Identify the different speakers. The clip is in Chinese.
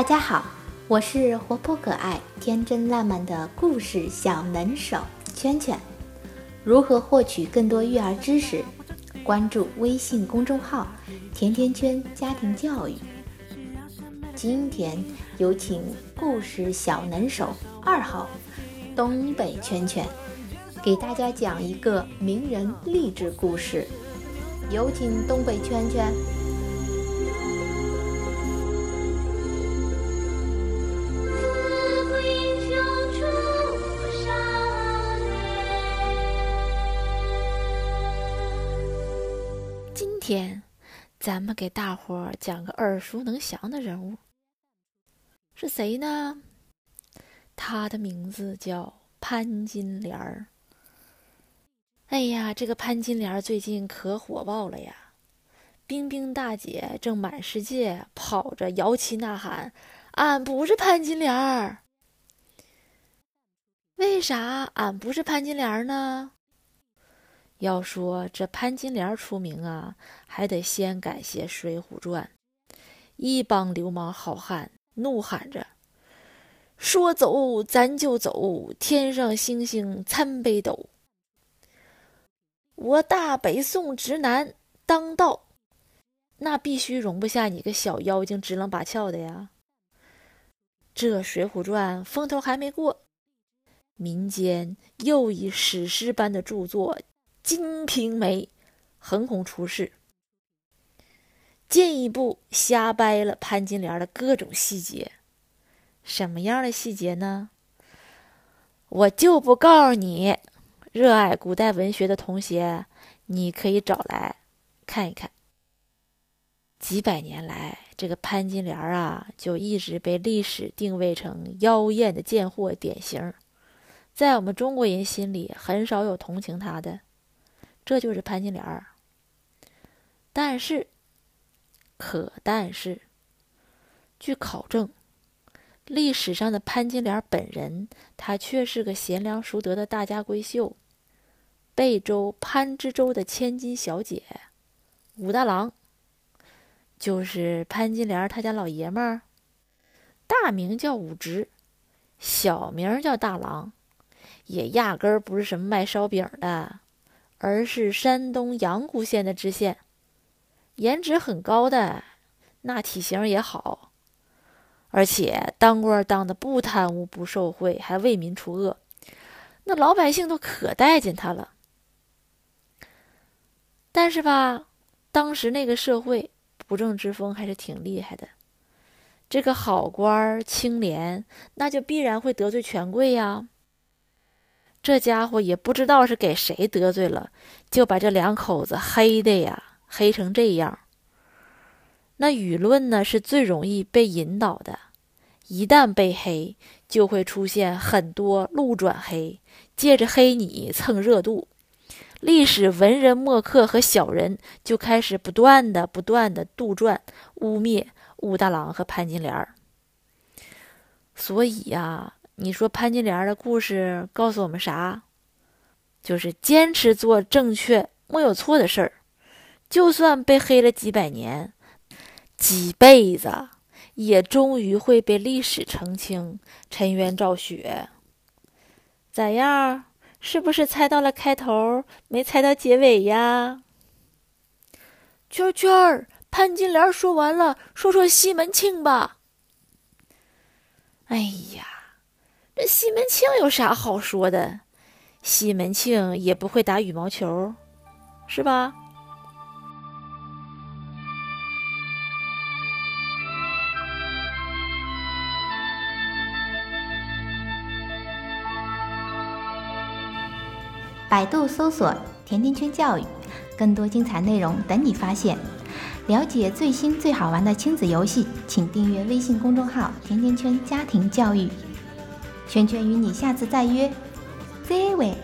Speaker 1: 大家好，我是活泼可爱、天真烂漫的故事小能手圈圈。如何获取更多育儿知识？关注微信公众号“甜甜圈家庭教育”。今天有请故事小能手二号东北圈圈，给大家讲一个名人励志故事。有请东北圈圈。
Speaker 2: 天，咱们给大伙儿讲个耳熟能详的人物，是谁呢？他的名字叫潘金莲儿。哎呀，这个潘金莲最近可火爆了呀！冰冰大姐正满世界跑着摇旗呐喊：“俺不是潘金莲儿。”为啥俺不是潘金莲儿呢？要说这潘金莲出名啊，还得先感谢《水浒传》。一帮流氓好汉怒喊着：“说走咱就走，天上星星参北斗。我大北宋直男当道，那必须容不下你个小妖精直棱八翘的呀！”这《水浒传》风头还没过，民间又一史诗般的著作。《金瓶梅》横空出世，进一步瞎掰了潘金莲的各种细节。什么样的细节呢？我就不告诉你。热爱古代文学的同学，你可以找来看一看。几百年来，这个潘金莲啊，就一直被历史定位成妖艳的贱货典型，在我们中国人心里，很少有同情她的。这就是潘金莲儿，但是，可但是，据考证，历史上的潘金莲本人，她却是个贤良淑德的大家闺秀，贝州潘之州的千金小姐，武大郎，就是潘金莲他家老爷们儿，大名叫武直，小名叫大郎，也压根儿不是什么卖烧饼的。而是山东阳谷县的知县，颜值很高的，那体型也好，而且当官当的不贪污不受贿，还为民除恶，那老百姓都可待见他了。但是吧，当时那个社会不正之风还是挺厉害的，这个好官清廉，那就必然会得罪权贵呀。这家伙也不知道是给谁得罪了，就把这两口子黑的呀，黑成这样。那舆论呢是最容易被引导的，一旦被黑，就会出现很多路转黑，借着黑你蹭热度。历史文人墨客和小人就开始不断的、不断的杜撰、污蔑武大郎和潘金莲儿。所以呀。你说潘金莲的故事告诉我们啥？就是坚持做正确、没有错的事儿，就算被黑了几百年、几辈子，也终于会被历史澄清、沉冤昭雪。咋样？是不是猜到了开头，没猜到结尾呀？圈圈，潘金莲说完了，说说西门庆吧。哎呀！西门庆有啥好说的？西门庆也不会打羽毛球，是吧？
Speaker 1: 百度搜索“甜甜圈教育”，更多精彩内容等你发现。了解最新最好玩的亲子游戏，请订阅微信公众号“甜甜圈家庭教育”。圈圈与你下次再约，再会。